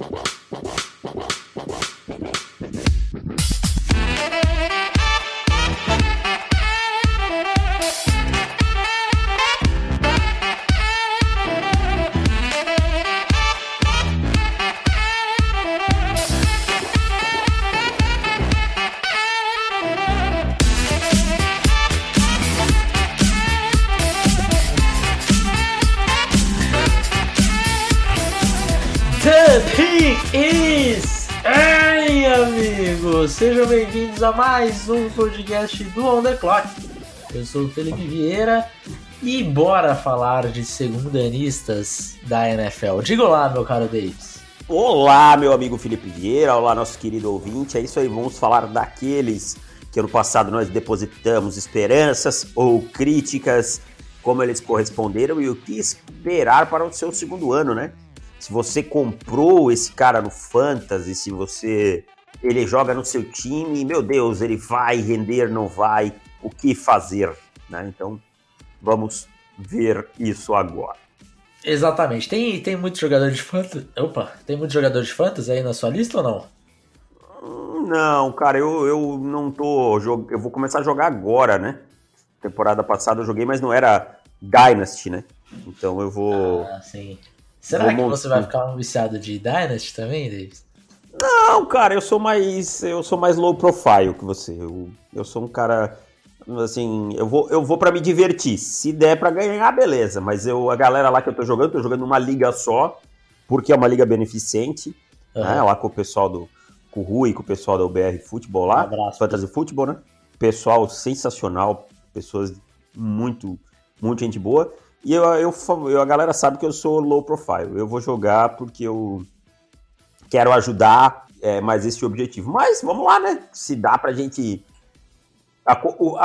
Wow. Bem-vindos a mais um podcast do On The Clock. Eu sou o Felipe Vieira e bora falar de segundanistas da NFL. Diga lá, meu caro Davis. Olá, meu amigo Felipe Vieira, olá, nosso querido ouvinte. É isso aí, vamos falar daqueles que ano passado nós depositamos esperanças ou críticas, como eles corresponderam e o que esperar para o seu segundo ano, né? Se você comprou esse cara no Fantasy, se você ele joga no seu time, meu Deus, ele vai render, não vai, o que fazer, né? Então, vamos ver isso agora. Exatamente. Tem, tem muito jogador de fantasy. Opa, tem muito jogador de fantasy aí na sua lista ou não? Não, cara, eu, eu não tô. Eu vou começar a jogar agora, né? Temporada passada eu joguei, mas não era Dynasty, né? Então eu vou. Ah, sim. Será que você vai ficar um viciado de Dynasty também, Davis? Não, cara, eu sou mais. Eu sou mais low profile que você. Eu, eu sou um cara. Assim, eu vou, eu vou para me divertir. Se der para ganhar, beleza. Mas eu, a galera lá que eu tô jogando, tô jogando numa liga só, porque é uma liga beneficente. Uhum. Né, lá com o pessoal do. Com o Rui, com o pessoal do BR Futebol lá. Um abraço. Fantasy Futebol, né? Pessoal sensacional, pessoas muito, muito gente boa. E eu, eu, eu, a galera sabe que eu sou low profile. Eu vou jogar porque eu quero ajudar, é, mas esse é o objetivo. Mas vamos lá, né? Se dá pra gente. A,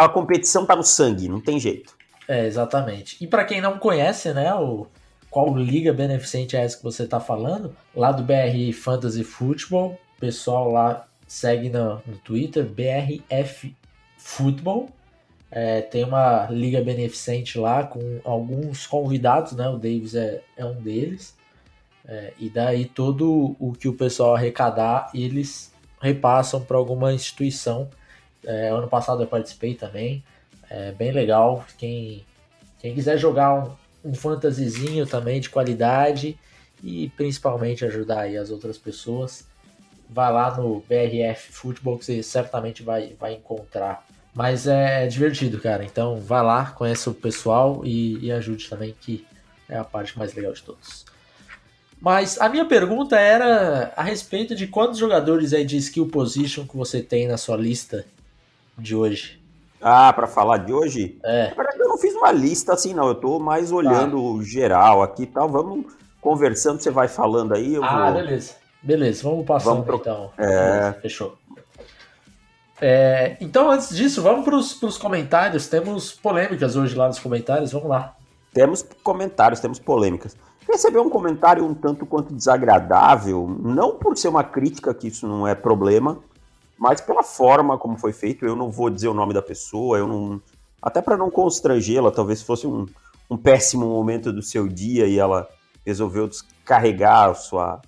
a competição tá no sangue, não tem jeito. É, exatamente. E para quem não conhece, né, o, qual liga beneficente é essa que você tá falando, lá do BR Fantasy Football, pessoal lá segue no, no Twitter, BRF Football. É, tem uma liga beneficente lá com alguns convidados, né? O Davis é, é um deles. É, e daí todo o que o pessoal arrecadar, eles repassam para alguma instituição. É, ano passado eu participei também. É bem legal. Quem, quem quiser jogar um, um fantasyzinho também de qualidade e principalmente ajudar aí as outras pessoas, vai lá no BRF Futebol que você certamente vai, vai encontrar mas é divertido, cara. Então vai lá, conheça o pessoal e, e ajude também, que é a parte mais legal de todos. Mas a minha pergunta era a respeito de quantos jogadores aí de skill position que você tem na sua lista de hoje. Ah, para falar de hoje? É. Eu não fiz uma lista assim, não. Eu tô mais olhando tá. geral aqui e tal. Vamos conversando, você vai falando aí. ah, vou... beleza. Beleza, vamos passando vamos pro... então. É... Beleza, fechou. É, então, antes disso, vamos para os comentários. Temos polêmicas hoje lá nos comentários. Vamos lá. Temos comentários, temos polêmicas. Receber um comentário um tanto quanto desagradável, não por ser uma crítica, que isso não é problema, mas pela forma como foi feito. Eu não vou dizer o nome da pessoa, eu não. Até para não constrangê-la, talvez fosse um, um péssimo momento do seu dia e ela resolveu descarregar a sua,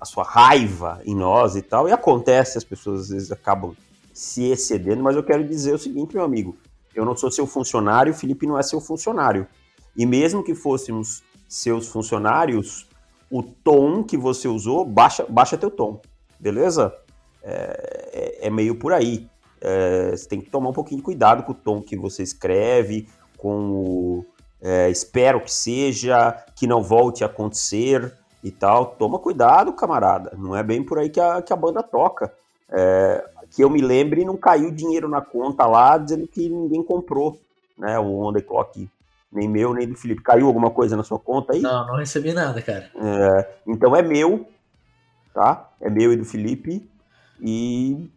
a sua raiva em nós e tal. E acontece, as pessoas às vezes acabam se excedendo, mas eu quero dizer o seguinte, meu amigo, eu não sou seu funcionário, o Felipe não é seu funcionário. E mesmo que fôssemos seus funcionários, o tom que você usou, baixa, baixa teu tom, beleza? É, é, é meio por aí. É, você tem que tomar um pouquinho de cuidado com o tom que você escreve, com o é, espero que seja, que não volte a acontecer e tal. Toma cuidado, camarada. Não é bem por aí que a, que a banda toca. É, que eu me lembre, não caiu dinheiro na conta lá, dizendo que ninguém comprou, né, o On The Clock, nem meu, nem do Felipe. Caiu alguma coisa na sua conta aí? Não, não recebi nada, cara. É, então é meu, tá? É meu e do Felipe, e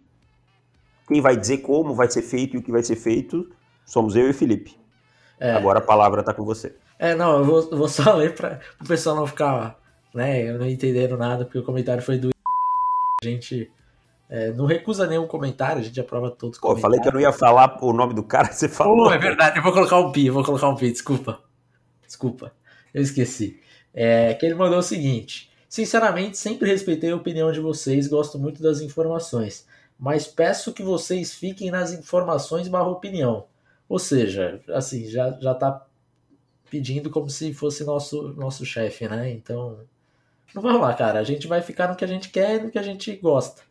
quem vai dizer como vai ser feito e o que vai ser feito somos eu e o Felipe. É. Agora a palavra tá com você. É, não, eu vou, vou só ler para o pessoal não ficar, né, não entendendo nada, porque o comentário foi do a gente é, não recusa nenhum comentário, a gente aprova todos os Pô, comentários. falei que eu não ia falar o nome do cara, você falou. Pô, é verdade, eu vou colocar um pi, eu vou colocar um pi, desculpa. Desculpa, eu esqueci. É, que ele mandou o seguinte: Sinceramente, sempre respeitei a opinião de vocês, gosto muito das informações, mas peço que vocês fiquem nas informações barra opinião. Ou seja, assim, já, já tá pedindo como se fosse nosso, nosso chefe, né? Então, não vai rolar, cara. A gente vai ficar no que a gente quer e no que a gente gosta.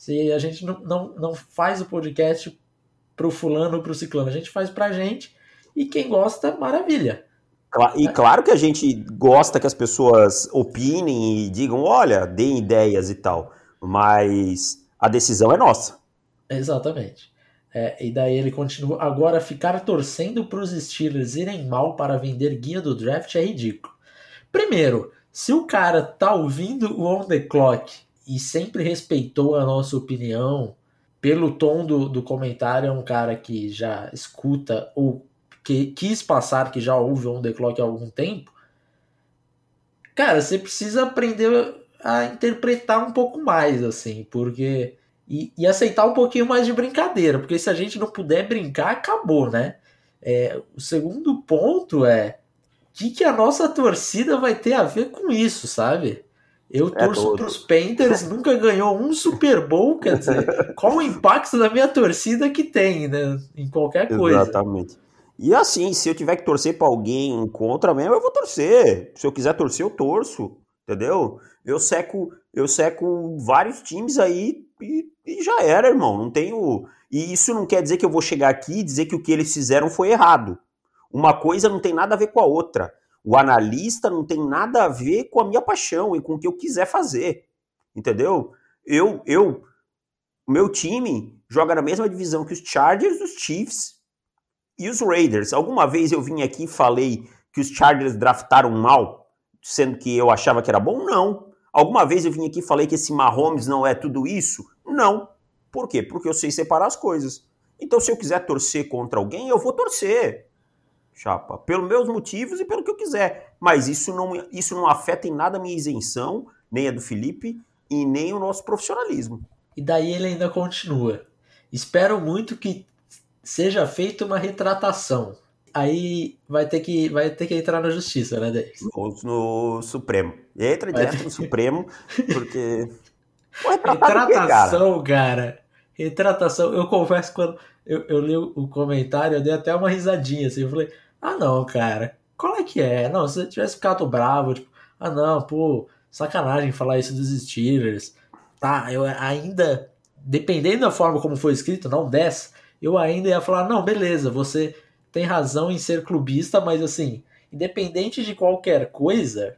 Se a gente não, não, não faz o podcast pro fulano ou pro ciclano, a gente faz pra gente e quem gosta, maravilha. E claro que a gente gosta que as pessoas opinem e digam, olha, deem ideias e tal, mas a decisão é nossa. Exatamente. É, e daí ele continua, agora ficar torcendo para os Steelers irem mal para vender guia do draft é ridículo. Primeiro, se o cara tá ouvindo o On The Clock e sempre respeitou a nossa opinião, pelo tom do, do comentário, é um cara que já escuta ou que quis passar que já ouve On The Clock há algum tempo, cara, você precisa aprender a interpretar um pouco mais, assim, porque. E, e, aceitar um pouquinho mais de brincadeira, porque se a gente não puder brincar, acabou, né? É, o segundo ponto é o que, que a nossa torcida vai ter a ver com isso, sabe? Eu é torço é para os Panthers, nunca ganhou um Super Bowl, quer dizer, qual o impacto da minha torcida que tem, né? Em qualquer coisa. Exatamente. E assim, se eu tiver que torcer para alguém contra mesmo, eu vou torcer. Se eu quiser torcer, eu torço. Entendeu? Eu seco, eu seco vários times aí e, e já era, irmão. Não tenho. E isso não quer dizer que eu vou chegar aqui e dizer que o que eles fizeram foi errado. Uma coisa não tem nada a ver com a outra. O analista não tem nada a ver com a minha paixão e com o que eu quiser fazer. Entendeu? Eu, eu, meu time joga na mesma divisão que os Chargers, os Chiefs e os Raiders, alguma vez eu vim aqui e falei que os Chargers draftaram mal, sendo que eu achava que era bom? Não. Alguma vez eu vim aqui e falei que esse Mahomes não é tudo isso? Não. Por quê? Porque eu sei separar as coisas. Então, se eu quiser torcer contra alguém, eu vou torcer. Chapa, pelos meus motivos e pelo que eu quiser. Mas isso não, isso não afeta em nada a minha isenção, nem a do Felipe e nem o nosso profissionalismo. E daí ele ainda continua. Espero muito que seja feita uma retratação. Aí vai ter que, vai ter que entrar na justiça, né, Denis? No, no Supremo. Entra direto vai... no Supremo, porque. retratação, quê, cara? cara? Retratação. Eu confesso, quando eu, eu li o comentário, eu dei até uma risadinha assim. Eu falei, ah, não, cara. Qual é que é? Não, se você tivesse ficado bravo, tipo, ah, não, pô, sacanagem falar isso dos Steelers. Tá, eu ainda, dependendo da forma como foi escrito, não 10, eu ainda ia falar, não, beleza, você tem razão em ser clubista, mas assim, independente de qualquer coisa,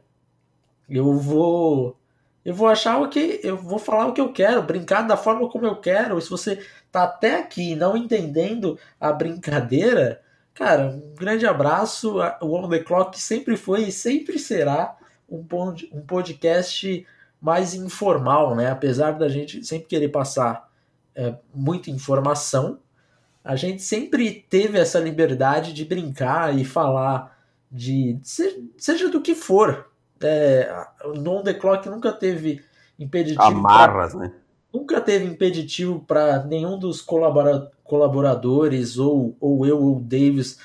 eu vou eu vou achar o que eu vou falar o que eu quero, brincar da forma como eu quero. Se você tá até aqui não entendendo a brincadeira, cara, um grande abraço. O On The Clock sempre foi e sempre será um podcast mais informal, né? Apesar da gente sempre querer passar é, muita informação, a gente sempre teve essa liberdade de brincar e falar de seja do que for. É, o Non The Clock nunca teve impeditivo. Amarras, pra, né? Nunca teve impeditivo para nenhum dos colabora, colaboradores, ou, ou eu ou Davis,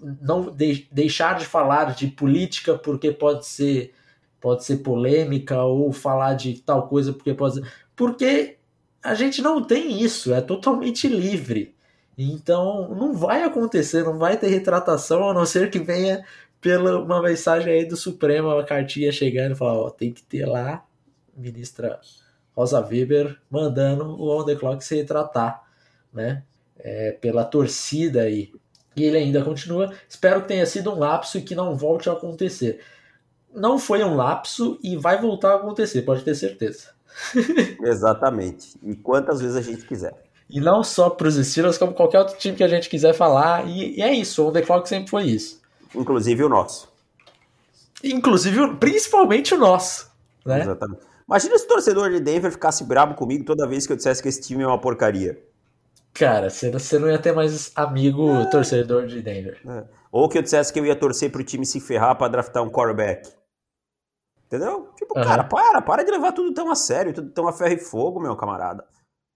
não de, deixar de falar de política porque pode ser pode ser polêmica ou falar de tal coisa porque pode ser. Porque a gente não tem isso, é totalmente livre. Então não vai acontecer, não vai ter retratação, a não ser que venha pela uma mensagem aí do Supremo, uma cartinha chegando e falar, ó, tem que ter lá, ministra Rosa Weber, mandando o On The Clock se retratar, né, é, pela torcida aí. E ele ainda continua, espero que tenha sido um lapso e que não volte a acontecer. Não foi um lapso e vai voltar a acontecer, pode ter certeza. Exatamente. E quantas vezes a gente quiser. E não só para os Steelers, como qualquer outro time que a gente quiser falar. E, e é isso, o The Clock sempre foi isso. Inclusive o nosso. Inclusive, principalmente o nosso. Né? Exatamente. Imagina se o torcedor de Denver ficasse bravo comigo toda vez que eu dissesse que esse time é uma porcaria. Cara, você não ia ter mais amigo é. torcedor de Denver. É. Ou que eu dissesse que eu ia torcer pro time se ferrar para draftar um quarterback. Entendeu? Tipo, uhum. cara, para, para de levar tudo tão a sério, tudo tão a ferro e fogo, meu camarada.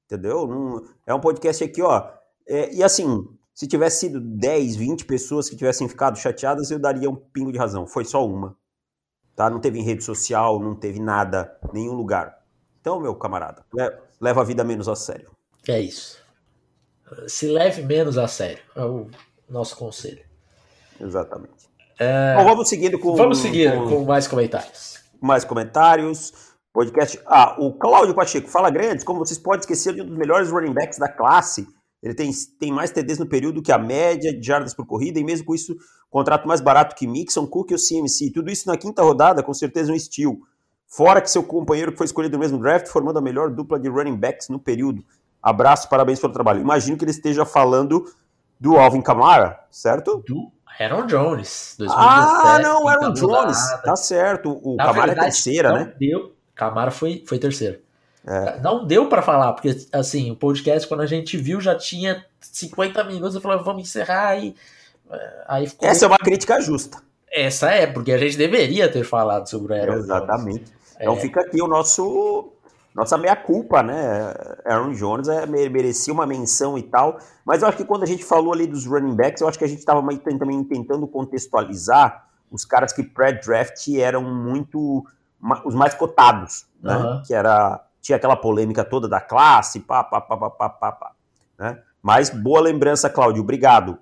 Entendeu? Não, é um podcast aqui, ó. É, e assim, se tivesse sido 10, 20 pessoas que tivessem ficado chateadas, eu daria um pingo de razão. Foi só uma. Tá? Não teve em rede social, não teve nada, nenhum lugar. Então, meu camarada, leva a vida menos a sério. É isso. Se leve menos a sério. É o nosso conselho. Exatamente. É... Bom, vamos seguindo com. Vamos seguir com, com mais comentários. Mais comentários. Podcast. Ah, o Cláudio Pacheco, fala grandes, como vocês podem esquecer de um dos melhores running backs da classe. Ele tem, tem mais TDs no período que a média de jardas por corrida, e mesmo com isso, contrato mais barato que Mixon, Cook e o CMC. Tudo isso na quinta rodada, com certeza um estilo. Fora que seu companheiro que foi escolhido no mesmo draft, formando a melhor dupla de running backs no período. Abraço, parabéns pelo trabalho. Imagino que ele esteja falando do Alvin Kamara, certo? Do Aaron Jones, 2017. Ah, não, Aaron Jones. Tá certo. O Na Kamara é verdade, é terceira, né? Deu. Kamara foi, foi terceiro. É. Não deu para falar, porque assim, o podcast, quando a gente viu, já tinha 50 minutos. Eu falei, vamos encerrar aí. aí ficou... Essa é uma crítica justa. Essa é, porque a gente deveria ter falado sobre o Aaron Exatamente. Jones. Então é. fica aqui o nosso nossa meia-culpa, né? Aaron Jones é, merecia uma menção e tal, mas eu acho que quando a gente falou ali dos running backs, eu acho que a gente estava também tentando contextualizar os caras que pré-draft eram muito os mais cotados, né? Uhum. Que era tinha aquela polêmica toda da classe, pá, pá, pá, pá, pá, pá, pá né? Mas boa lembrança, Cláudio, obrigado.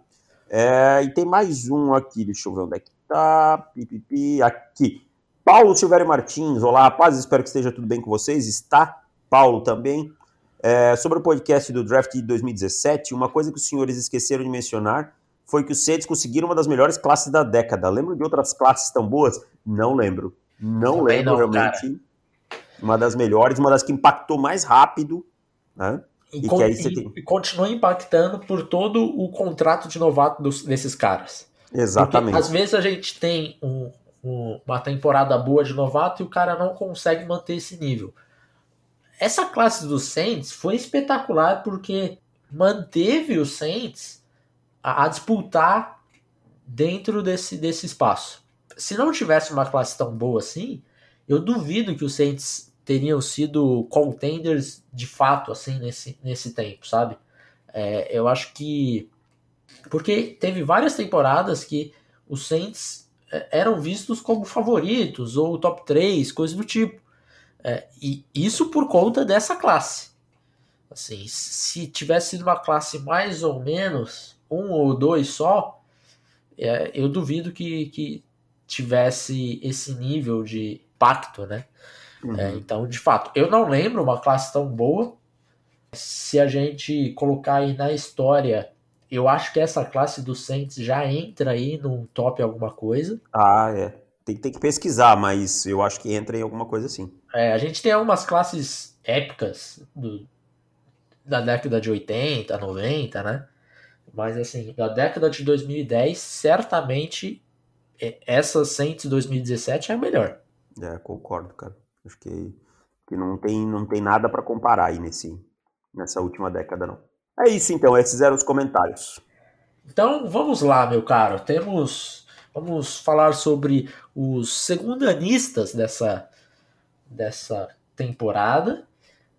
É, e tem mais um aqui, deixa eu ver onde é que tá. Pipipi, aqui. Paulo Silvério Martins, olá, paz, espero que esteja tudo bem com vocês. Está Paulo também. É, sobre o podcast do draft de 2017, uma coisa que os senhores esqueceram de mencionar foi que os Saints conseguiram uma das melhores classes da década. Lembro de outras classes tão boas? Não lembro. Não também lembro não, realmente. Cara. Uma das melhores, uma das que impactou mais rápido, né? E, e que aí você tem... e continua impactando por todo o contrato de novato dos, desses caras. Exatamente. Porque, às vezes a gente tem um, uma temporada boa de novato e o cara não consegue manter esse nível. Essa classe dos Saints foi espetacular porque manteve os Saints a, a disputar dentro desse, desse espaço. Se não tivesse uma classe tão boa assim, eu duvido que os Saints teriam sido contenders de fato assim nesse, nesse tempo, sabe? É, eu acho que porque teve várias temporadas que os Saints é, eram vistos como favoritos ou top 3, coisa do tipo. É, e isso por conta dessa classe. Assim, se tivesse sido uma classe mais ou menos, um ou dois só, é, eu duvido que, que tivesse esse nível de pacto, né? Uhum. É, então, de fato, eu não lembro uma classe tão boa. Se a gente colocar aí na história eu acho que essa classe do Saints já entra aí num top alguma coisa. Ah, é. Tem, tem que pesquisar, mas eu acho que entra em alguma coisa assim. É, a gente tem algumas classes épicas do, da década de 80, 90, né? Mas assim, da década de 2010, certamente é, essa Saints 2017 é a melhor. É, concordo, cara. Acho que, que não, tem, não tem nada para comparar aí nesse, nessa última década, não. É isso então, esses eram os comentários. Então vamos lá, meu caro. Temos. Vamos falar sobre os segundanistas dessa, dessa temporada.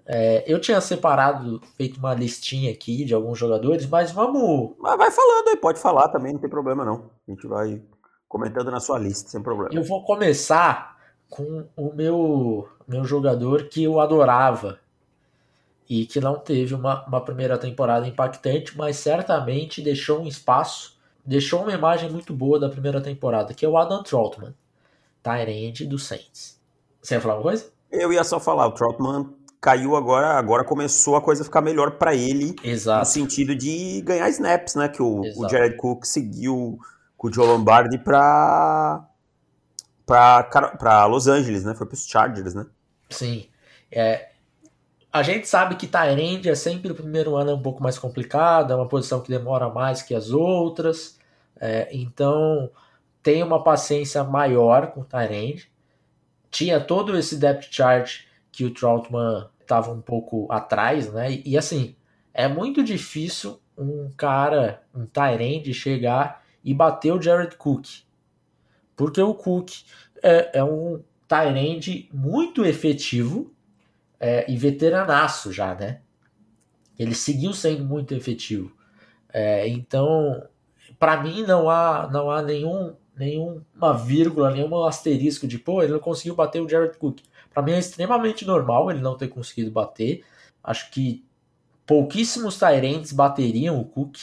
É, eu tinha separado, feito uma listinha aqui de alguns jogadores, mas vamos. Mas vai falando aí, pode falar também, não tem problema não. A gente vai comentando na sua lista, sem problema. Eu vou começar com o meu, meu jogador que eu adorava e que não teve uma, uma primeira temporada impactante, mas certamente deixou um espaço, deixou uma imagem muito boa da primeira temporada, que é o Adam Troutman, Tyrande do Saints. Você ia falar uma coisa? Eu ia só falar, o Troutman caiu agora, agora começou a coisa ficar melhor para ele, Exato. no sentido de ganhar snaps, né, que o, o Jared Cook seguiu com o Joe Lombardi para para Los Angeles, né? Foi para os Chargers, né? Sim. É, a gente sabe que Tyrande é sempre o primeiro ano é um pouco mais complicado, é uma posição que demora mais que as outras, é, então tem uma paciência maior com Tyrande. Tinha todo esse depth chart que o Troutman estava um pouco atrás, né? E, e, assim, é muito difícil um cara, um Tyrande, chegar e bater o Jared Cook. Porque o Cook é, é um Tyrande muito efetivo, é, e veteranaço já, né? Ele seguiu sendo muito efetivo. É, então, para mim, não há, não há nenhum nenhuma vírgula, nenhum asterisco de, pô, ele não conseguiu bater o Jared Cook. Para mim é extremamente normal ele não ter conseguido bater. Acho que pouquíssimos Tyrants bateriam o Cook.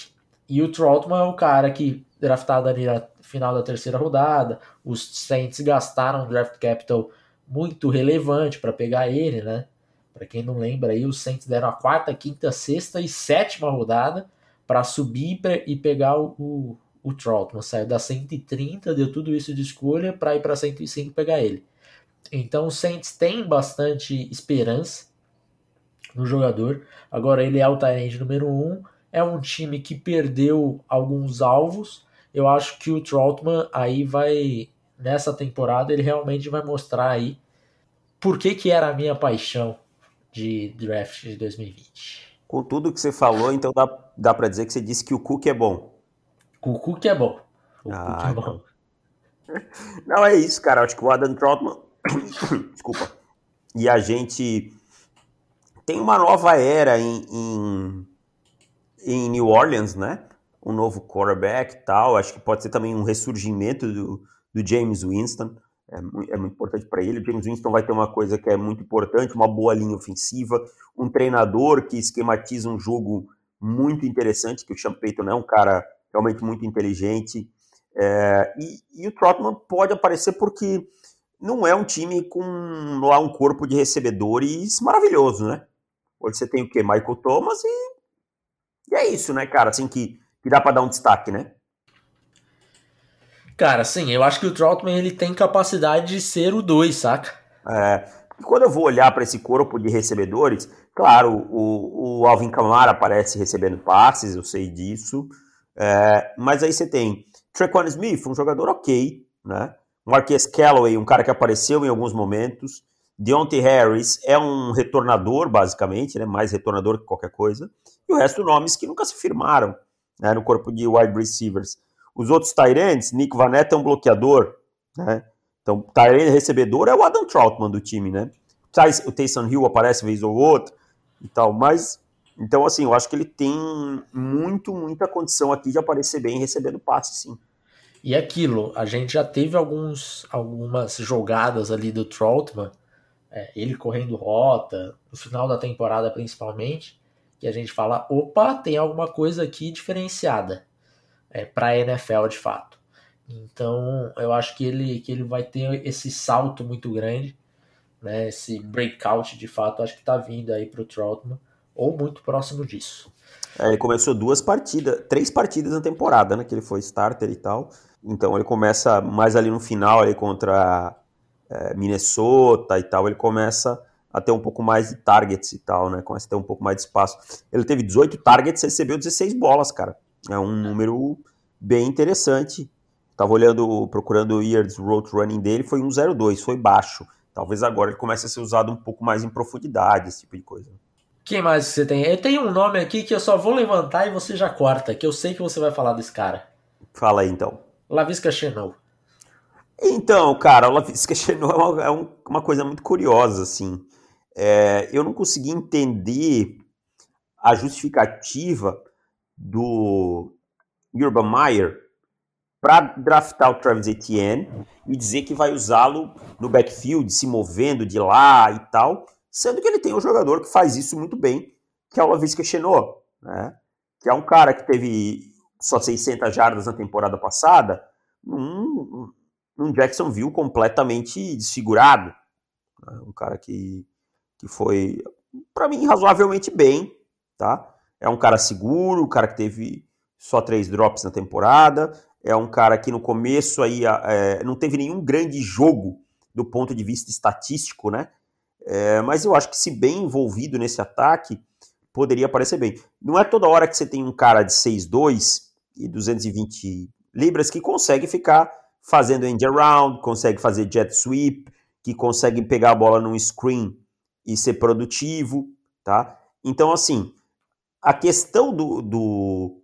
E o Troutman é o cara que, draftado ali na final da terceira rodada, os Saints gastaram draft capital muito relevante para pegar ele, né? Para quem não lembra aí, os Saints deram a quarta, quinta, sexta e sétima rodada para subir e pegar o, o, o Troutman. Saiu da 130, deu tudo isso de escolha para ir para 105 pegar ele. Então o Saints tem bastante esperança no jogador. Agora ele é o Tyrande número 1. Um, é um time que perdeu alguns alvos. Eu acho que o Troutman aí vai nessa temporada ele realmente vai mostrar aí por que, que era a minha paixão de draft de 2020. Com tudo que você falou, então dá, dá para dizer que você disse que o Cook é bom. O Cook é bom. O ah, Cook é bom. Então. Não, é isso, cara. Acho que o Adam Troutman. Desculpa. E a gente tem uma nova era em, em, em, New Orleans, né? Um novo quarterback e tal. Acho que pode ser também um ressurgimento do, do James Winston. É, é muito importante para ele. O James Winston vai ter uma coisa que é muito importante: uma boa linha ofensiva, um treinador que esquematiza um jogo muito interessante, que o Sean Payton é um cara realmente muito inteligente. É, e, e, o Trotman pode aparecer porque não é um time com lá um corpo de recebedores maravilhoso, né? Hoje você tem o quê? Michael Thomas e, e é isso, né, cara? Assim que, que dá para dar um destaque, né? Cara, sim, eu acho que o Troutman ele tem capacidade de ser o 2, saca? É, quando eu vou olhar para esse corpo de recebedores, claro, o, o Alvin Kamara aparece recebendo passes, eu sei disso, é, mas aí você tem Trequan Smith, um jogador ok, né? Marquês Callaway, um cara que apareceu em alguns momentos. Deontay Harris é um retornador, basicamente, né? mais retornador que qualquer coisa. E o resto nomes que nunca se firmaram né? no corpo de wide receivers. Os outros Tyrants, Nick Vanetta é um bloqueador. Né? Então, Tyrant recebedor é o Adam Troutman do time, né? O Taysom Hill aparece vez ou outra e tal, mas então assim, eu acho que ele tem muito, muita condição aqui de aparecer bem recebendo passe, sim. E aquilo, a gente já teve alguns, algumas jogadas ali do Troutman, é, ele correndo rota, no final da temporada principalmente, que a gente fala, opa, tem alguma coisa aqui diferenciada é, para a NFL de fato. Então eu acho que ele, que ele vai ter esse salto muito grande, né, esse breakout de fato, acho que está vindo aí para o Troutman, ou muito próximo disso. É, ele começou duas partidas, três partidas na temporada, né, que ele foi starter e tal. Então ele começa mais ali no final, ali contra é, Minnesota e tal, ele começa a ter um pouco mais de targets e tal, né? Começa a ter um pouco mais de espaço. Ele teve 18 targets, recebeu 16 bolas, cara. É um número bem interessante. Tava olhando, procurando o Years Road Running dele, foi 1,02, foi baixo. Talvez agora ele comece a ser usado um pouco mais em profundidade, esse tipo de coisa. Quem mais você tem? Eu tenho um nome aqui que eu só vou levantar e você já corta, que eu sei que você vai falar desse cara. Fala aí então. Lavisca Chenou. Então, cara, o Lavisca Chenou é uma, é uma coisa muito curiosa, assim. É, eu não consegui entender a justificativa do Urban Meyer para draftar o Travis Etienne e dizer que vai usá-lo no backfield, se movendo de lá e tal, sendo que ele tem um jogador que faz isso muito bem, que é o Lavisca Chenot, né? que é um cara que teve só 600 jardas na temporada passada, num, num Jacksonville completamente desfigurado. Né? Um cara que, que foi, para mim, razoavelmente bem, tá? É um cara seguro, um cara que teve só três drops na temporada, é um cara que no começo aí é, não teve nenhum grande jogo do ponto de vista estatístico, né? É, mas eu acho que se bem envolvido nesse ataque, poderia aparecer bem. Não é toda hora que você tem um cara de 6'2 e 220 libras que consegue ficar fazendo end around, consegue fazer jet sweep, que consegue pegar a bola num screen e ser produtivo, tá? Então, assim, a questão do, do,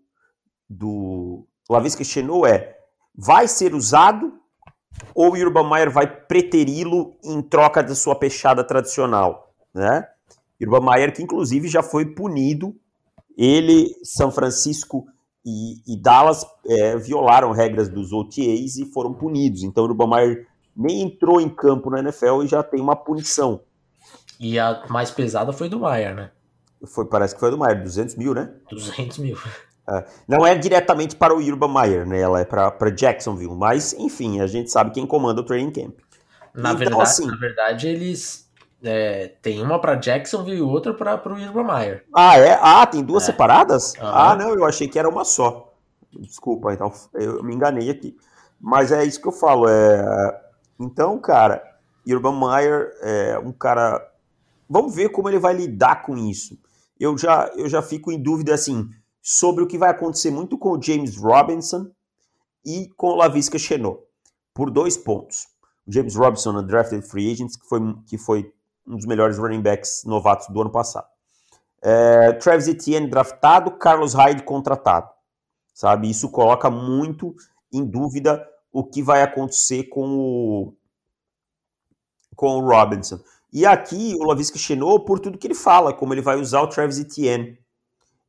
do Lavisca Chenot é, vai ser usado ou o Urban Meyer vai preteri-lo em troca da sua peixada tradicional, né? Urban Meyer que inclusive já foi punido, ele, São Francisco e, e Dallas é, violaram regras dos OTAs e foram punidos. Então o Urban Meyer nem entrou em campo na NFL e já tem uma punição. E a mais pesada foi do Meyer, né? Foi, parece que foi do Meyer, 200 mil, né? 200 mil. É, não é diretamente para o Urban Meyer, né? Ela é para Jacksonville. Mas, enfim, a gente sabe quem comanda o training camp. Na, então, verdade, assim, na verdade, eles é, tem uma para Jacksonville e outra para o Urban Meyer. Ah, é? Ah, tem duas é. separadas? Uhum. Ah, não, eu achei que era uma só. Desculpa, então eu me enganei aqui. Mas é isso que eu falo. É... Então, cara, Urban Meyer é um cara. Vamos ver como ele vai lidar com isso. Eu já, eu já fico em dúvida assim sobre o que vai acontecer muito com o James Robinson e com o Lavisca Chenot, por dois pontos. O James Robinson, drafted free agent, que foi, que foi um dos melhores running backs novatos do ano passado. É, Travis Etienne draftado, Carlos Hyde contratado. Sabe? Isso coloca muito em dúvida o que vai acontecer com o, com o Robinson. E aqui o Lavisca Chenot, por tudo que ele fala, como ele vai usar o Travis Etienne.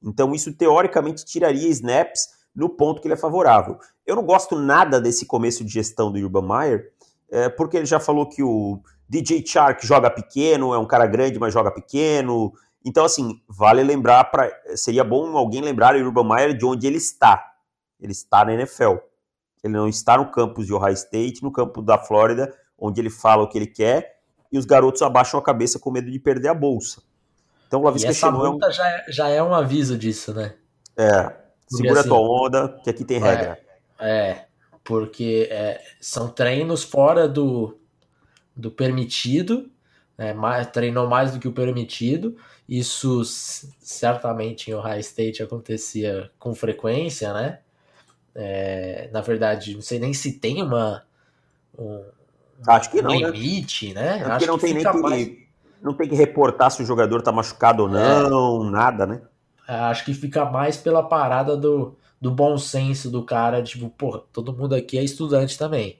Então, isso teoricamente tiraria snaps no ponto que ele é favorável. Eu não gosto nada desse começo de gestão do Urban Meyer, é, porque ele já falou que o DJ Chark joga pequeno, é um cara grande, mas joga pequeno. Então, assim, vale lembrar, pra, seria bom alguém lembrar o Urban Meyer de onde ele está. Ele está na NFL. Ele não está no campus de Ohio State, no campo da Flórida, onde ele fala o que ele quer, e os garotos abaixam a cabeça com medo de perder a bolsa. Então, o e essa multa é um... já, é, já é um aviso disso, né? É, segura assim, a tua onda, que aqui tem regra. É, é porque é, são treinos fora do, do permitido, é, mais, treinou mais do que o permitido. Isso certamente em Ohio State acontecia com frequência, né? É, na verdade, não sei nem se tem uma um, Acho que não, né? limite, né? né? Acho que não tem nem que mais não tem que reportar se o jogador tá machucado ou não, é. nada, né? É, acho que fica mais pela parada do, do bom senso do cara, tipo, porra, todo mundo aqui é estudante também.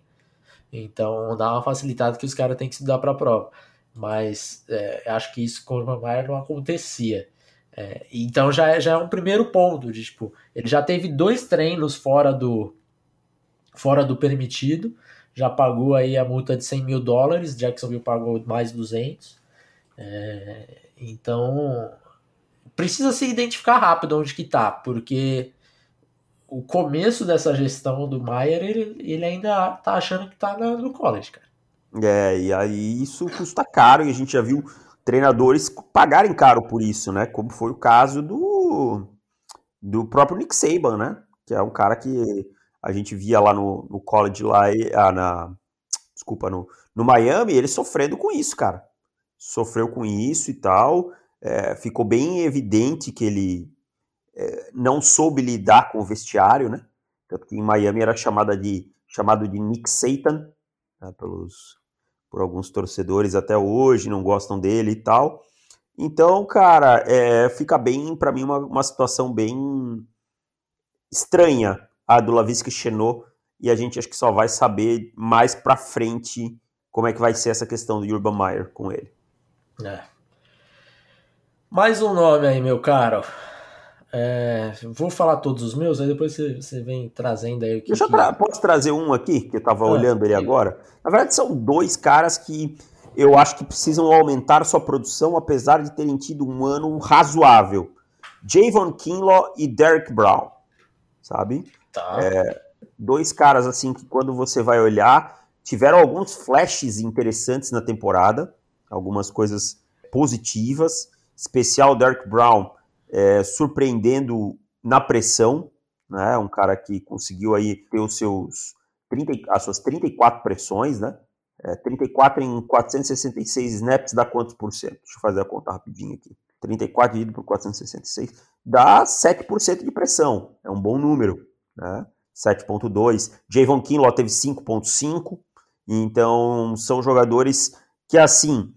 Então dá uma facilitada que os caras têm que estudar para a prova. Mas é, acho que isso com o Mayer não acontecia. É, então já é, já é um primeiro ponto de tipo, ele já teve dois treinos fora do fora do permitido, já pagou aí a multa de 100 mil dólares, Jacksonville pagou mais 200. É, então, precisa se identificar rápido onde que tá, porque o começo dessa gestão do Maier, ele, ele ainda tá achando que tá no college, cara. É, e aí isso custa caro, e a gente já viu treinadores pagarem caro por isso, né? Como foi o caso do, do próprio Nick Saban, né? Que é um cara que a gente via lá no, no college lá, ah, na, desculpa, no, no Miami, ele sofrendo com isso, cara sofreu com isso e tal. É, ficou bem evidente que ele é, não soube lidar com o vestiário, né? Tanto que em Miami era chamada de, chamado de Nick Satan, né, pelos, por alguns torcedores até hoje, não gostam dele e tal. Então, cara, é, fica bem, para mim, uma, uma situação bem estranha a do Lavisca Chenot, e a gente acho que só vai saber mais pra frente como é que vai ser essa questão do Urban Meyer com ele. É. Mais um nome aí, meu caro. É, vou falar todos os meus, aí depois você, você vem trazendo aí o que. Deixa eu tra posso trazer um aqui, que eu tava ah, olhando ele agora. Na verdade, são dois caras que eu acho que precisam aumentar sua produção, apesar de terem tido um ano razoável. Javon Kinlaw e Derek Brown. Sabe? Tá. É, dois caras assim que quando você vai olhar, tiveram alguns flashes interessantes na temporada algumas coisas positivas, especial Derek Brown é, surpreendendo na pressão, né? Um cara que conseguiu aí ter os seus 30, as suas 34 pressões, né? É, 34 em 466 snaps dá quantos por cento? Deixa eu fazer a conta rapidinho aqui. 34 dividido por 466 dá 7% de pressão. É um bom número, né? 7.2. Javon Kinlaw teve 5.5. Então, são jogadores que, assim,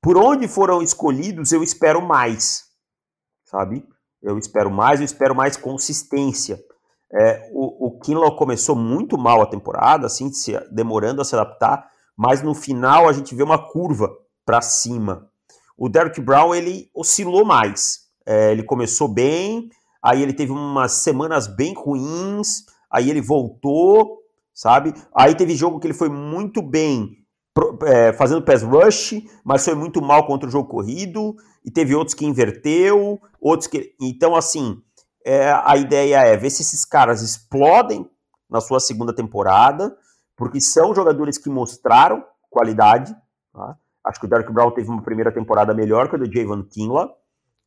por onde foram escolhidos, eu espero mais, sabe? Eu espero mais, eu espero mais consistência. É, o, o Kinlaw começou muito mal a temporada, assim, se, demorando a se adaptar, mas no final a gente vê uma curva para cima. O Derrick Brown, ele oscilou mais. É, ele começou bem, aí ele teve umas semanas bem ruins, aí ele voltou, sabe? Aí teve jogo que ele foi muito bem é, fazendo pass rush, mas foi muito mal contra o jogo corrido, e teve outros que inverteu, outros que. Então, assim, é, a ideia é ver se esses caras explodem na sua segunda temporada, porque são jogadores que mostraram qualidade. Tá? Acho que o Derek Brown teve uma primeira temporada melhor que a do Javon Kinlaw,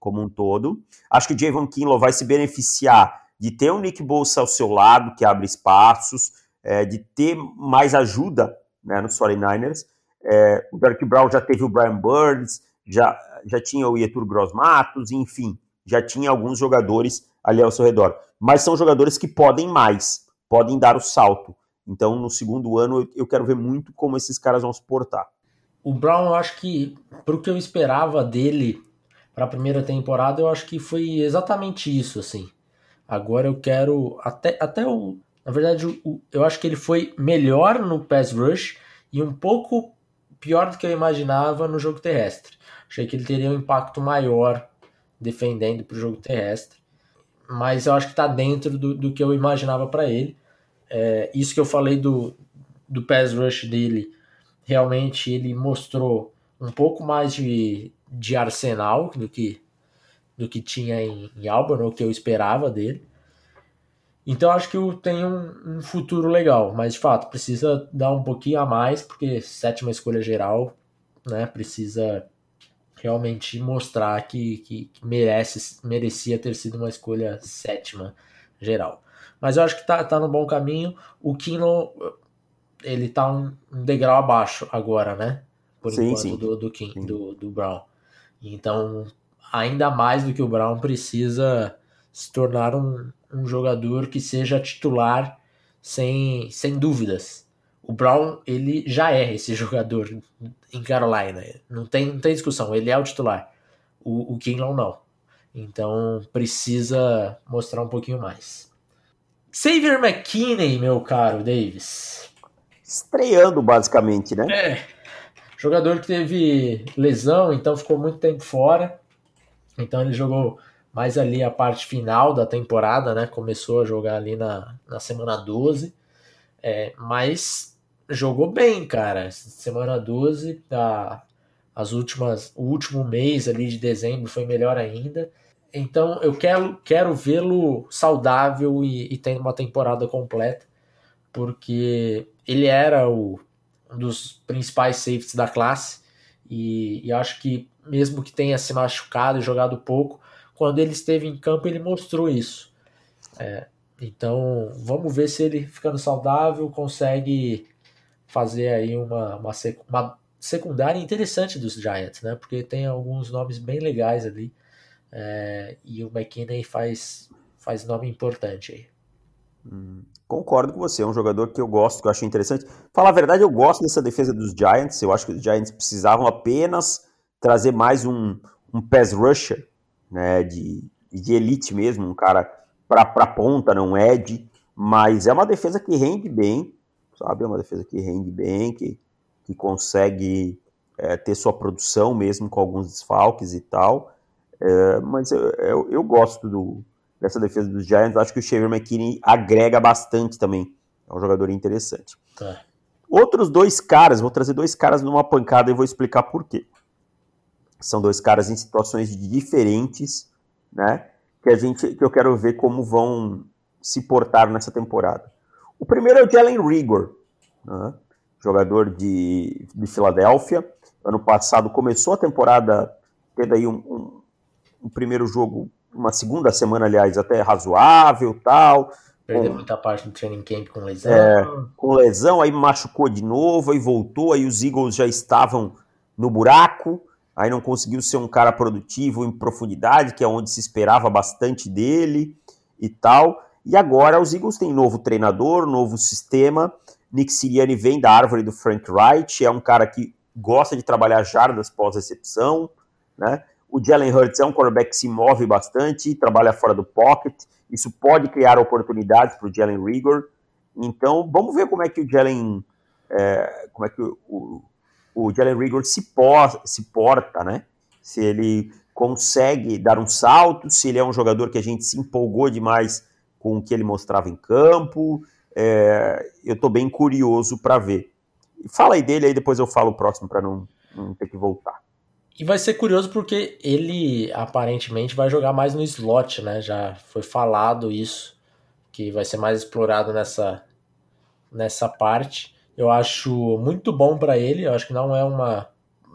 como um todo. Acho que o Javon Kinlaw vai se beneficiar de ter um Nick Bolsa ao seu lado, que abre espaços, é, de ter mais ajuda né, nos 49ers. É, o Derek Brown já teve o Brian Burns, já, já tinha o Ietur Gross Matos, enfim, já tinha alguns jogadores ali ao seu redor. Mas são jogadores que podem mais, podem dar o salto. Então, no segundo ano, eu quero ver muito como esses caras vão se portar. O Brown, eu acho que, para o que eu esperava dele para a primeira temporada, eu acho que foi exatamente isso, assim. Agora eu quero. Até, até o. Na verdade, o, eu acho que ele foi melhor no pass rush e um pouco pior do que eu imaginava no jogo terrestre. Achei que ele teria um impacto maior defendendo para o jogo terrestre, mas eu acho que está dentro do, do que eu imaginava para ele. É, isso que eu falei do, do pass rush dele, realmente ele mostrou um pouco mais de, de arsenal do que, do que tinha em, em Auburn, ou que eu esperava dele. Então acho que tem um, um, futuro legal, mas de fato precisa dar um pouquinho a mais, porque sétima escolha geral, né, precisa realmente mostrar que, que, merece, merecia ter sido uma escolha sétima geral. Mas eu acho que tá, tá no bom caminho. O Kino, ele tá um, um degrau abaixo agora, né? Por sim, enquanto, sim. Do, do, King, do, do Brown. Então, ainda mais do que o Brown, precisa se tornar um, um jogador que seja titular sem, sem dúvidas. O Brown, ele já é esse jogador em Carolina. Não tem, não tem discussão, ele é o titular. O, o Kinlaw não. Então precisa mostrar um pouquinho mais. Xavier McKinney, meu caro Davis. Estreando, basicamente, né? É. Jogador que teve lesão, então ficou muito tempo fora. Então ele jogou mais ali a parte final da temporada, né? Começou a jogar ali na, na semana 12. É, mas jogou bem, cara. Semana 12, a, as últimas, o último mês ali de dezembro foi melhor ainda. Então eu quero, quero vê-lo saudável e, e tendo uma temporada completa, porque ele era o, um dos principais safeties da classe e, e acho que mesmo que tenha se machucado e jogado pouco, quando ele esteve em campo ele mostrou isso. É, então vamos ver se ele ficando saudável consegue fazer aí uma, uma, uma secundária interessante dos Giants, né? Porque tem alguns nomes bem legais ali. É, e o McKinney faz, faz nome importante aí. Hum, concordo com você, é um jogador que eu gosto, que eu acho interessante. Falar a verdade, eu gosto dessa defesa dos Giants. Eu acho que os Giants precisavam apenas trazer mais um, um pass rusher, né, de, de elite mesmo, um cara para ponta, não Ed, mas é uma defesa que rende bem, sabe? É uma defesa que rende bem, que, que consegue é, ter sua produção mesmo com alguns desfalques e tal. É, mas eu, eu, eu, gosto do, dessa defesa dos Giants. Acho que o Xavier McKinney agrega bastante também. É um jogador interessante. Tá. Outros dois caras, vou trazer dois caras numa pancada e vou explicar por quê. São dois caras em situações diferentes, né? Que a gente, que eu quero ver como vão se portar nessa temporada. O primeiro é o Jalen Rigor, né? jogador de, de Filadélfia. Ano passado começou a temporada tendo aí um, um, um, primeiro jogo, uma segunda semana, aliás, até razoável tal. Perdeu muita parte do training camp com lesão. É, com lesão, aí machucou de novo, aí voltou, aí os Eagles já estavam no buraco, aí não conseguiu ser um cara produtivo em profundidade, que é onde se esperava bastante dele e tal. E agora os Eagles têm novo treinador, novo sistema. Nick Sirianni vem da árvore do Frank Wright, é um cara que gosta de trabalhar jardas pós-recepção, né? O Jalen Hurts é um quarterback que se move bastante, trabalha fora do pocket. Isso pode criar oportunidades para o Jalen Rigor. Então, vamos ver como é que o Jalen, é, como é que o, o, Jalen Rigor se, por, se porta, né? se ele consegue dar um salto, se ele é um jogador que a gente se empolgou demais com o que ele mostrava em campo. É, eu estou bem curioso para ver. Fala aí dele, aí depois eu falo o próximo para não, não ter que voltar. E vai ser curioso porque ele aparentemente vai jogar mais no slot, né? Já foi falado isso, que vai ser mais explorado nessa, nessa parte. Eu acho muito bom para ele, eu acho que não é uma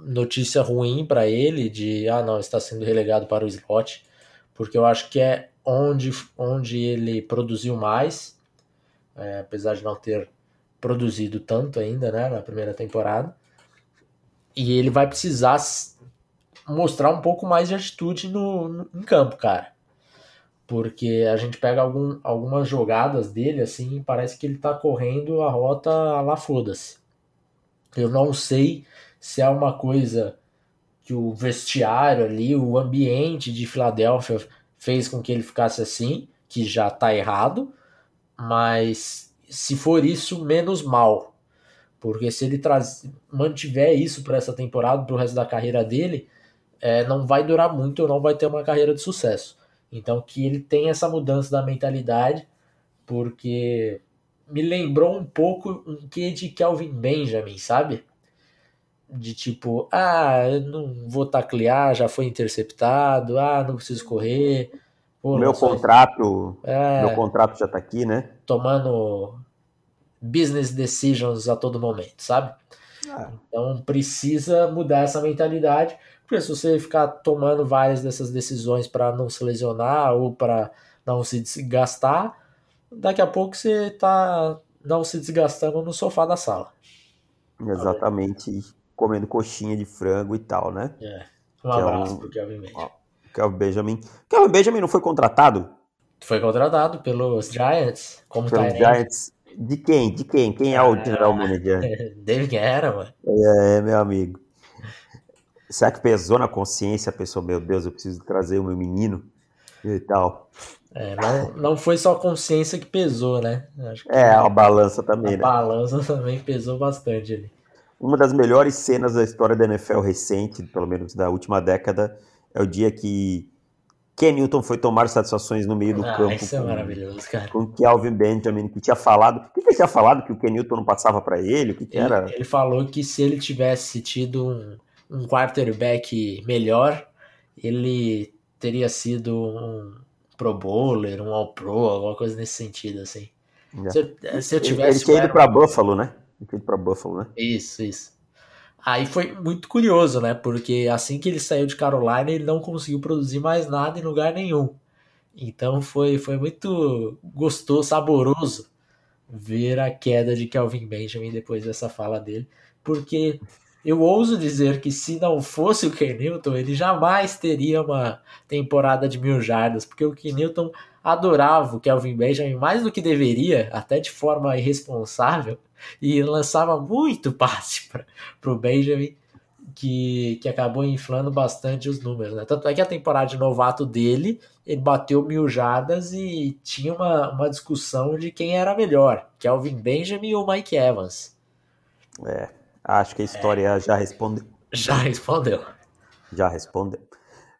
notícia ruim para ele de ah não, está sendo relegado para o slot, porque eu acho que é onde, onde ele produziu mais, é, apesar de não ter produzido tanto ainda, né, na primeira temporada. E ele vai precisar mostrar um pouco mais de atitude no, no em campo, cara. Porque a gente pega algum, algumas jogadas dele, assim, parece que ele tá correndo a rota lá foda-se. Eu não sei se é uma coisa que o vestiário ali, o ambiente de Filadélfia fez com que ele ficasse assim, que já tá errado, mas se for isso, menos mal. Porque se ele traz, mantiver isso para essa temporada, para o resto da carreira dele, é, não vai durar muito ou não vai ter uma carreira de sucesso. Então que ele tem essa mudança da mentalidade, porque me lembrou um pouco um que de Kelvin Benjamin, sabe? De tipo, ah, eu não vou taclear, já foi interceptado, ah, não preciso correr. Pô, meu contrato, é, meu contrato já tá aqui, né? Tomando business decisions a todo momento, sabe? Ah. Então precisa mudar essa mentalidade porque se você ficar tomando várias dessas decisões para não se lesionar ou para não se desgastar, daqui a pouco você está não se desgastando no sofá da sala. Exatamente, comendo coxinha de frango e tal, né? É. Um abraço é um... pro Kelvin Benjamin. Kelvin Benjamin. Kelvin Benjamin não foi contratado? Foi contratado pelos Giants. Como pelos Giants. De quem? De quem? Quem é o ah, general manager? David Guerra, mano. É, meu amigo. Será que pesou na consciência a pessoa, meu Deus, eu preciso trazer o meu menino e tal? É, não, não foi só a consciência que pesou, né? é, a balança também, a né? balança também pesou bastante ali. Uma das melhores cenas da história da NFL recente, pelo menos da última década, é o dia que Ken Newton foi tomar satisfações no meio do ah, campo. Isso é maravilhoso, cara. Com Kelvin Benjamin, que tinha falado. O que, ele tinha falado? Que o Ken Newton não passava para ele? O que, que ele, era? Ele falou que se ele tivesse tido um um quarterback melhor, ele teria sido um Pro Bowler, um All Pro, alguma coisa nesse sentido, assim. Se, se, eu tivesse. Ele tinha ido para Buffalo, né? Ele tinha ido para Buffalo, né? Isso, isso. Aí foi muito curioso, né? Porque assim que ele saiu de Carolina, ele não conseguiu produzir mais nada em lugar nenhum. Então foi, foi muito gostoso, saboroso ver a queda de Kelvin Benjamin depois dessa fala dele, porque eu ouso dizer que se não fosse o Ken Newton, ele jamais teria uma temporada de mil jardas, porque o Ken Newton adorava o Kelvin Benjamin mais do que deveria, até de forma irresponsável, e lançava muito passe para o Benjamin, que, que acabou inflando bastante os números. Né? Tanto é que a temporada de novato dele, ele bateu mil jardas e tinha uma, uma discussão de quem era melhor, Kelvin Benjamin ou Mike Evans. É, Acho que a história é, já respondeu. Já respondeu. Já respondeu.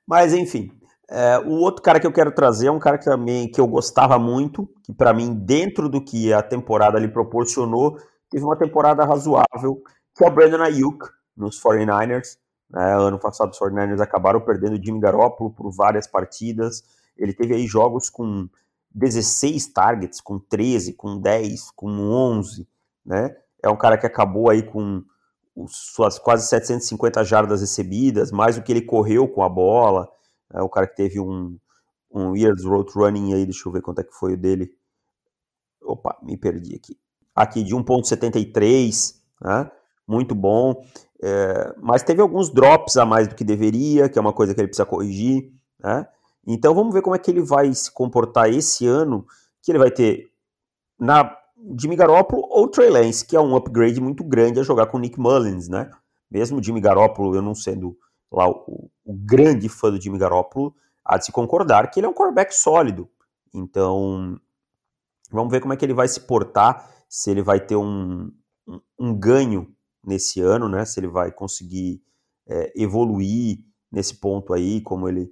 Mas enfim, é, o outro cara que eu quero trazer é um cara que também que eu gostava muito, que para mim dentro do que a temporada lhe proporcionou, teve uma temporada razoável, que é o Brandon Ayuk nos 49ers. Né? Ano passado os 49ers acabaram perdendo o Jimmy Garoppolo por várias partidas. Ele teve aí jogos com 16 targets, com 13, com 10, com 11, né? É um cara que acabou aí com suas quase 750 jardas recebidas, mais o que ele correu com a bola. É o cara que teve um, um Years Road Running aí, deixa eu ver quanto é que foi o dele. Opa, me perdi aqui. Aqui de 1.73, né? muito bom. É, mas teve alguns drops a mais do que deveria, que é uma coisa que ele precisa corrigir. Né? Então vamos ver como é que ele vai se comportar esse ano, que ele vai ter na Jimmy Garoppolo ou Trey Lance, que é um upgrade muito grande a jogar com Nick Mullins, né? Mesmo Jimmy Garoppolo, eu não sendo lá o, o grande fã do Jimmy Garoppolo, há de se concordar que ele é um quarterback sólido. Então, vamos ver como é que ele vai se portar, se ele vai ter um, um, um ganho nesse ano, né? Se ele vai conseguir é, evoluir nesse ponto aí, como ele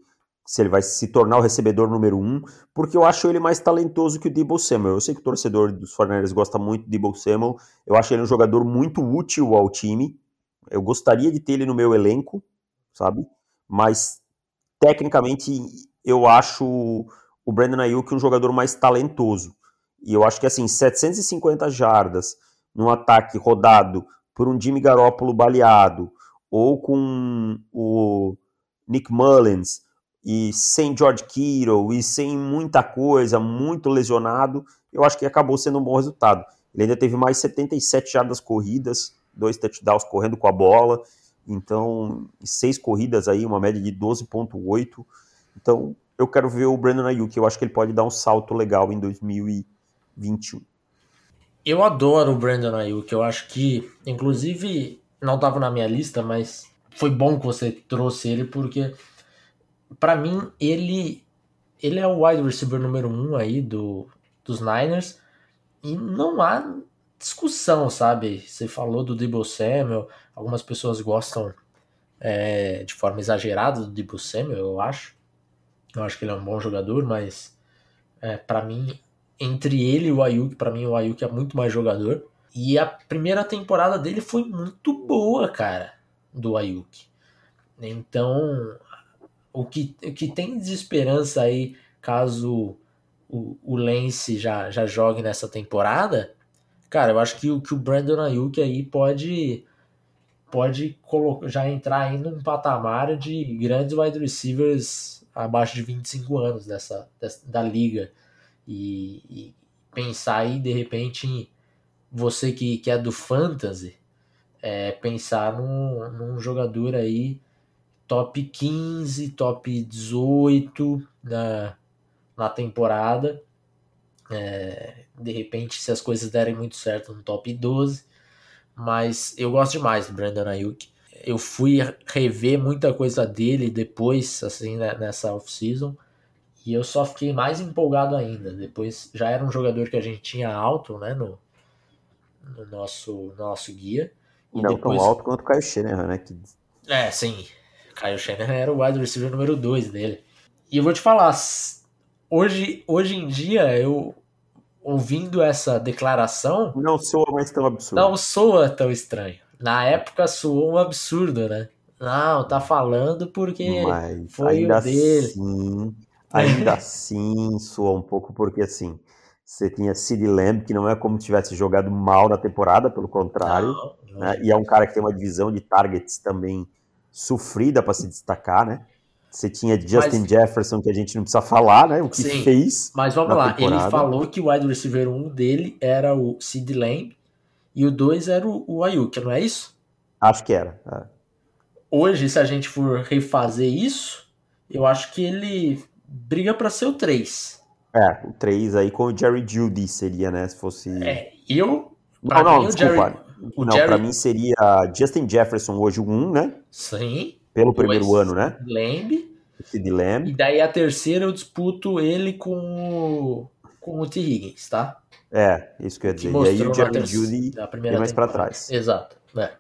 se ele vai se tornar o recebedor número um, porque eu acho ele mais talentoso que o Debo Samuel. Eu sei que o torcedor dos Forneiros gosta muito do Debo Samuel, eu acho ele um jogador muito útil ao time, eu gostaria de ter ele no meu elenco, sabe? Mas, tecnicamente, eu acho o Brandon Ayuk um jogador mais talentoso. E eu acho que, assim, 750 jardas num ataque rodado por um Jimmy Garoppolo baleado, ou com o Nick Mullins, e sem George Kittle e sem muita coisa, muito lesionado, eu acho que acabou sendo um bom resultado. Ele ainda teve mais 77 jardas corridas, dois touchdowns correndo com a bola, então seis corridas aí, uma média de 12.8. Então eu quero ver o Brandon Ayuk, eu acho que ele pode dar um salto legal em 2021. Eu adoro o Brandon Ayuk, eu acho que, inclusive, não estava na minha lista, mas foi bom que você trouxe ele, porque para mim, ele ele é o wide receiver número um aí do, dos Niners e não há discussão, sabe? Você falou do Debo Samuel, algumas pessoas gostam é, de forma exagerada do Debo Samuel, eu acho. Eu acho que ele é um bom jogador, mas é, para mim, entre ele e o Ayuk, para mim o Ayuk é muito mais jogador. E a primeira temporada dele foi muito boa, cara, do Ayuk. Então, o que, o que tem de esperança aí, caso o, o Lance já, já jogue nessa temporada, cara, eu acho que, o, que o Brandon Ayuk aí pode pode já entrar aí num patamar de grandes wide receivers abaixo de 25 anos dessa, dessa da liga. E, e, pensar aí, de repente, em você que, que é do fantasy, é, pensar num, num jogador aí top 15, top 18 na, na temporada. É, de repente, se as coisas derem muito certo, no top 12. Mas eu gosto demais do Brandon Ayuk. Eu fui rever muita coisa dele depois, assim, né, nessa off-season. E eu só fiquei mais empolgado ainda. Depois já era um jogador que a gente tinha alto, né, no, no nosso, nosso guia. E Não depois... tão alto quanto o Caio né? Que... É, sim. Kyle Shanahan era o wide receiver número 2 dele. E eu vou te falar, hoje, hoje em dia, eu ouvindo essa declaração. Não soa mais tão absurdo. Não soa tão estranho. Na época soou um absurdo, né? Não, tá falando porque Mas foi o dele. Assim, ainda assim soa um pouco porque assim. Você tinha Sid Lamb, que não é como se tivesse jogado mal na temporada, pelo contrário. Não, não né? E é um cara que tem uma divisão de targets também sofrida para se destacar, né? Você tinha Justin mas, Jefferson, que a gente não precisa falar, né? O que sim, fez. Mas vamos lá, temporada. ele falou que o wide receiver 1 dele era o Sid Lamb e o 2 era o, o Ayuk, não é isso? Acho que era. É. Hoje, se a gente for refazer isso, eu acho que ele briga para ser o 3. É, o 3 aí com o Jerry Judy seria, né? Se fosse. É, eu. Não, não, desculpa. Jerry... O não, Jerry... para mim seria Justin Jefferson hoje o 1, né? Sim. Pelo primeiro ano, né? Lamb. Sid Lamb. E daí a terceira eu disputo ele com o, com o T. Higgins, tá? É, isso que eu ia dizer. Que e aí o Jerry Judy vem mais para trás. Exato, é.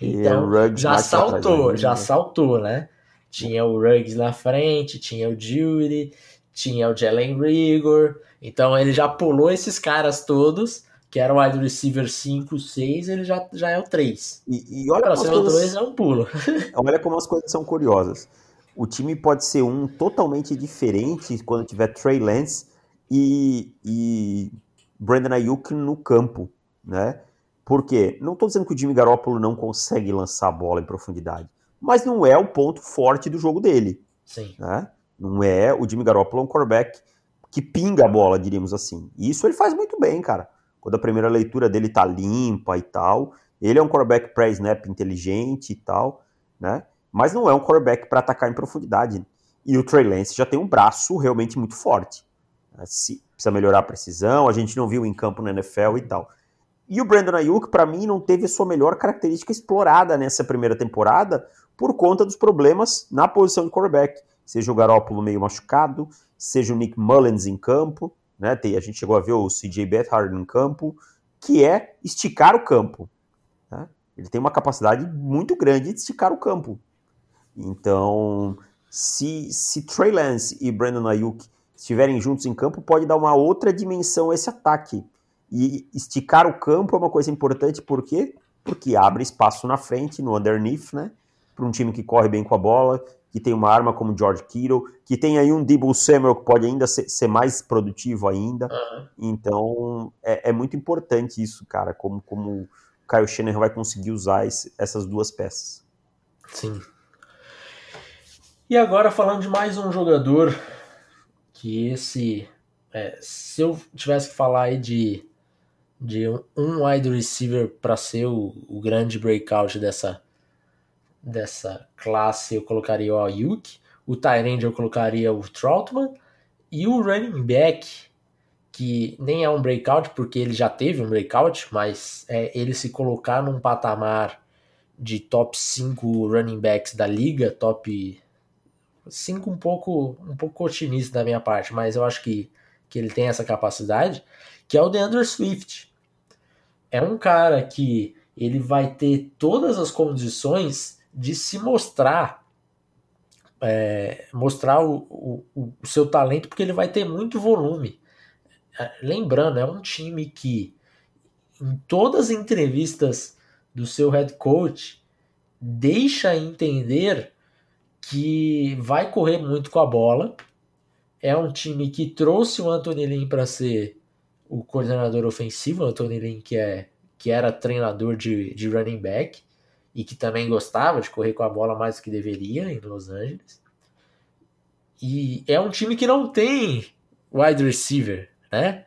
Então, já saltou, trás, já saltou, né? Tinha o Ruggs na frente, tinha o Judy, tinha o Jalen Rigor. Então ele já pulou esses caras todos que era o wide receiver 5, 6, ele já, já é o 3. E, e olha para ser o 2 é um pulo. olha como as coisas são curiosas. O time pode ser um totalmente diferente quando tiver Trey Lance e, e Brandon Ayuk no campo, né? Por quê? Não estou dizendo que o Jimmy Garoppolo não consegue lançar a bola em profundidade, mas não é o ponto forte do jogo dele. Sim. Né? Não é o Jimmy Garoppolo é um quarterback que pinga a bola, diríamos assim. E isso ele faz muito bem, cara quando a primeira leitura dele tá limpa e tal. Ele é um quarterback pré-snap inteligente e tal, né? Mas não é um quarterback para atacar em profundidade. E o Trey Lance já tem um braço realmente muito forte. Né? Se, precisa melhorar a precisão, a gente não viu em campo na NFL e tal. E o Brandon Ayuk, para mim, não teve a sua melhor característica explorada nessa primeira temporada por conta dos problemas na posição de quarterback. Seja o Garoppolo meio machucado, seja o Nick Mullins em campo, né? Tem, a gente chegou a ver o CJ Beathard em campo, que é esticar o campo. Né? Ele tem uma capacidade muito grande de esticar o campo. Então, se, se Trey Lance e Brandon Ayuk estiverem juntos em campo, pode dar uma outra dimensão a esse ataque. E esticar o campo é uma coisa importante, por quê? Porque abre espaço na frente, no underneath, né? Para um time que corre bem com a bola, que tem uma arma como George Kittle, que tem aí um Debo Samuel que pode ainda ser, ser mais produtivo ainda. Uhum. Então, é, é, muito importante isso, cara, como, como o Kyle Shanahan vai conseguir usar esse, essas duas peças. Sim. E agora falando de mais um jogador que esse, é, se eu tivesse que falar aí de de um wide receiver para ser o, o, grande breakout dessa, dessa classe, eu colocaria o Ayuk, o Tyrande eu colocaria o Troutman, e o running back, que nem é um breakout, porque ele já teve um breakout, mas é, ele se colocar num patamar de top 5 running backs da liga, top 5 um pouco, um pouco otimista da minha parte, mas eu acho que, que ele tem essa capacidade, que é o DeAndre Swift. É um cara que ele vai ter todas as condições de se mostrar, é, mostrar o, o, o, seu talento, porque ele vai ter muito volume. É, lembrando, é um time que, em todas as entrevistas do seu head coach, deixa entender que vai correr muito com a bola. É um time que trouxe o Anthony Lynn para ser o coordenador ofensivo, Anthony Lynn, que, é, que era treinador de, de running back e que também gostava de correr com a bola mais do que deveria em Los Angeles. E é um time que não tem wide receiver, né?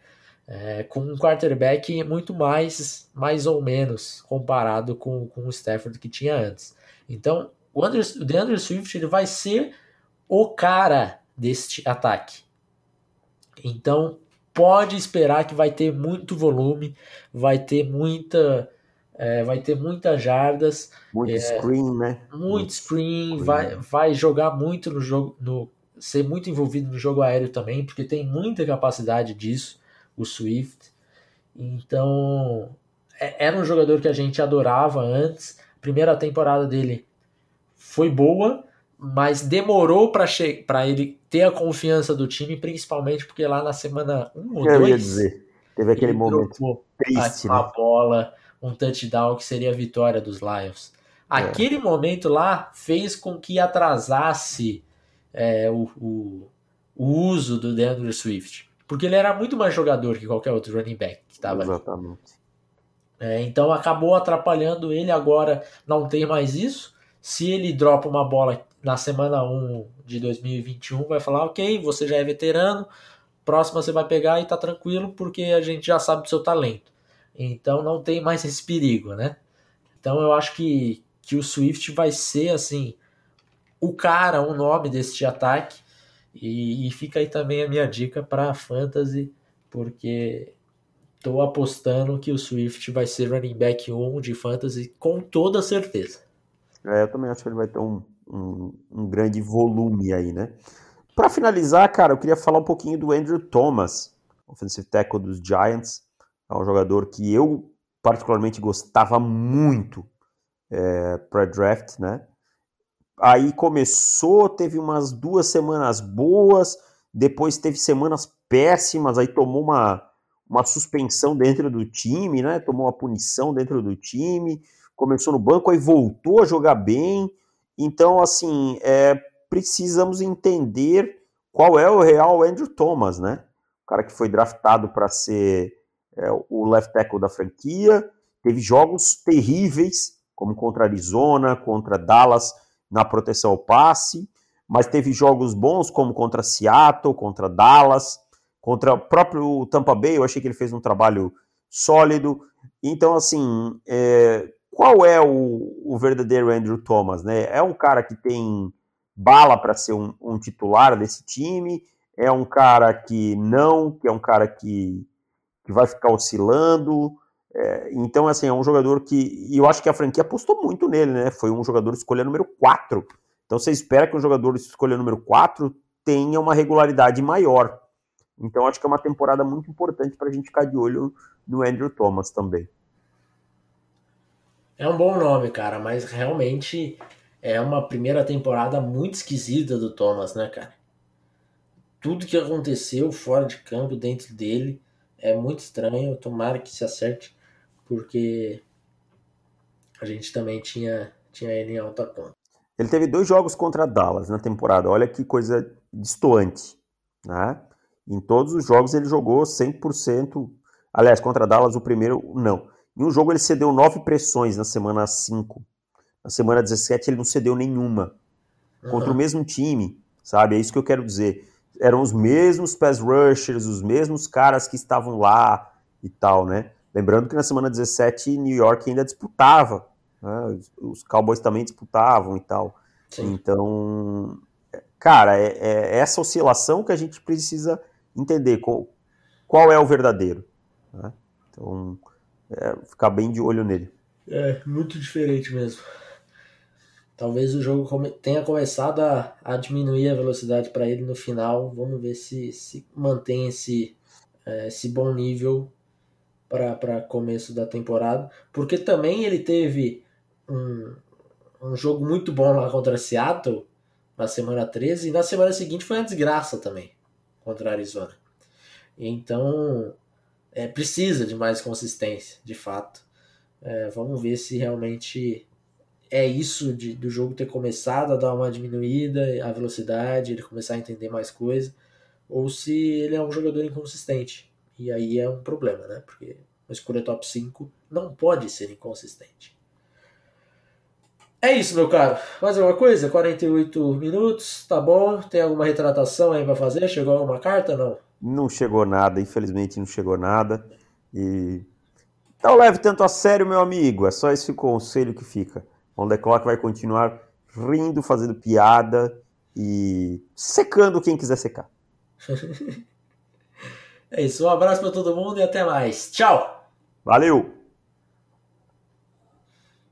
É, com um quarterback muito mais, mais ou menos, comparado com, com o Stafford que tinha antes. Então, o, Andrew, o DeAndre Swift ele vai ser o cara deste ataque. Então, pode esperar que vai ter muito volume, vai ter muita. É, vai ter muitas jardas. Muito é, screen, né? Muito, muito screen, screen, vai, vai jogar muito no jogo, no, ser muito envolvido no jogo aéreo também, porque tem muita capacidade disso, o Swift. Então, é, era um jogador que a gente adorava antes. A primeira temporada dele foi boa, mas demorou para ele ter a confiança do time, principalmente porque lá na semana 1 ou 2. Eu ia dizer, teve aquele momento triste. Uma né? bola, um touchdown que seria a vitória dos Lions. É. Aquele é. momento lá fez com que atrasasse é, o, o, o, uso do DeAndre Swift. Porque ele era muito mais jogador que qualquer outro running back que estava Exatamente. É, então acabou atrapalhando ele, agora não tem mais isso. Se ele dropa uma bola na semana 1 de 2021 vai falar, ok, você já é veterano, próxima você vai pegar e tá tranquilo, porque a gente já sabe do seu talento. Então não tem mais esse perigo, né? Então eu acho que, que o Swift vai ser assim o cara, o nome deste ataque. E, e fica aí também a minha dica para fantasy, porque tô apostando que o Swift vai ser running back 1 de fantasy com toda certeza. É, eu também acho que ele vai ter um, um, um grande volume aí, né? Para finalizar, cara, eu queria falar um pouquinho do Andrew Thomas, offensive tackle dos Giants. É um jogador que eu particularmente gostava muito é, para draft, né? Aí começou, teve umas duas semanas boas, depois teve semanas péssimas, aí tomou uma, uma suspensão dentro do time, né? Tomou uma punição dentro do time, começou no banco, aí voltou a jogar bem. Então, assim, é, precisamos entender qual é o real Andrew Thomas, né? O cara que foi draftado para ser é, o left tackle da franquia, teve jogos terríveis, como contra Arizona, contra Dallas, na proteção ao passe, mas teve jogos bons, como contra Seattle, contra Dallas, contra o próprio Tampa Bay, eu achei que ele fez um trabalho sólido. Então, assim, é, qual é o, o, verdadeiro Andrew Thomas, né? É um cara que tem bala para ser um, um, titular desse time, é um cara que não, que é um cara que, que vai ficar oscilando. É, então, assim, é um jogador que. E eu acho que a franquia apostou muito nele, né? Foi um jogador escolha número 4. Então você espera que um jogador escolha número 4 tenha uma regularidade maior. Então acho que é uma temporada muito importante para a gente ficar de olho no Andrew Thomas também. É um bom nome, cara, mas realmente é uma primeira temporada muito esquisita do Thomas, né, cara? Tudo que aconteceu fora de campo, dentro dele, é muito estranho. Tomara que se acerte, porque a gente também tinha, tinha ele em alta conta. Ele teve dois jogos contra Dallas na temporada. Olha que coisa distoante, né? Em todos os jogos ele jogou 100%. Aliás, contra Dallas, o primeiro, não. Em um jogo ele cedeu nove pressões na semana 5. Na semana 17 ele não cedeu nenhuma. Uhum. Contra o mesmo time, sabe? É isso que eu quero dizer. Eram os mesmos pass rushers, os mesmos caras que estavam lá e tal, né? Lembrando que na semana 17 New York ainda disputava. Né? Os Cowboys também disputavam e tal. Sim. Então, cara, é, é, essa oscilação que a gente precisa entender qual, qual é o verdadeiro. Né? Então, é, ficar bem de olho nele. É, muito diferente mesmo. Talvez o jogo tenha começado a, a, diminuir a velocidade para ele no final. Vamos ver se, se mantém esse, é, esse bom nível para começo da temporada. Porque também ele teve um, um jogo muito bom lá contra Seattle na semana 13 e na semana seguinte foi uma desgraça também contra Arizona. Então é, precisa de mais consistência, de fato. É, vamos ver se realmente é isso de, do jogo ter começado a dar uma diminuída, a velocidade, ele começar a entender mais coisa, ou se ele é um jogador inconsistente. E aí é um problema, né? Porque uma escolha top 5 não pode ser inconsistente. É isso, meu caro. Mais alguma coisa? 48 minutos, tá bom? Tem alguma retratação aí para fazer? Chegou alguma carta? Não? Não chegou nada, infelizmente não chegou nada. E não leve tanto a sério, meu amigo. É só esse conselho que fica. On the Clock vai continuar rindo, fazendo piada e secando quem quiser secar. é isso. Um abraço para todo mundo e até mais. Tchau. Valeu.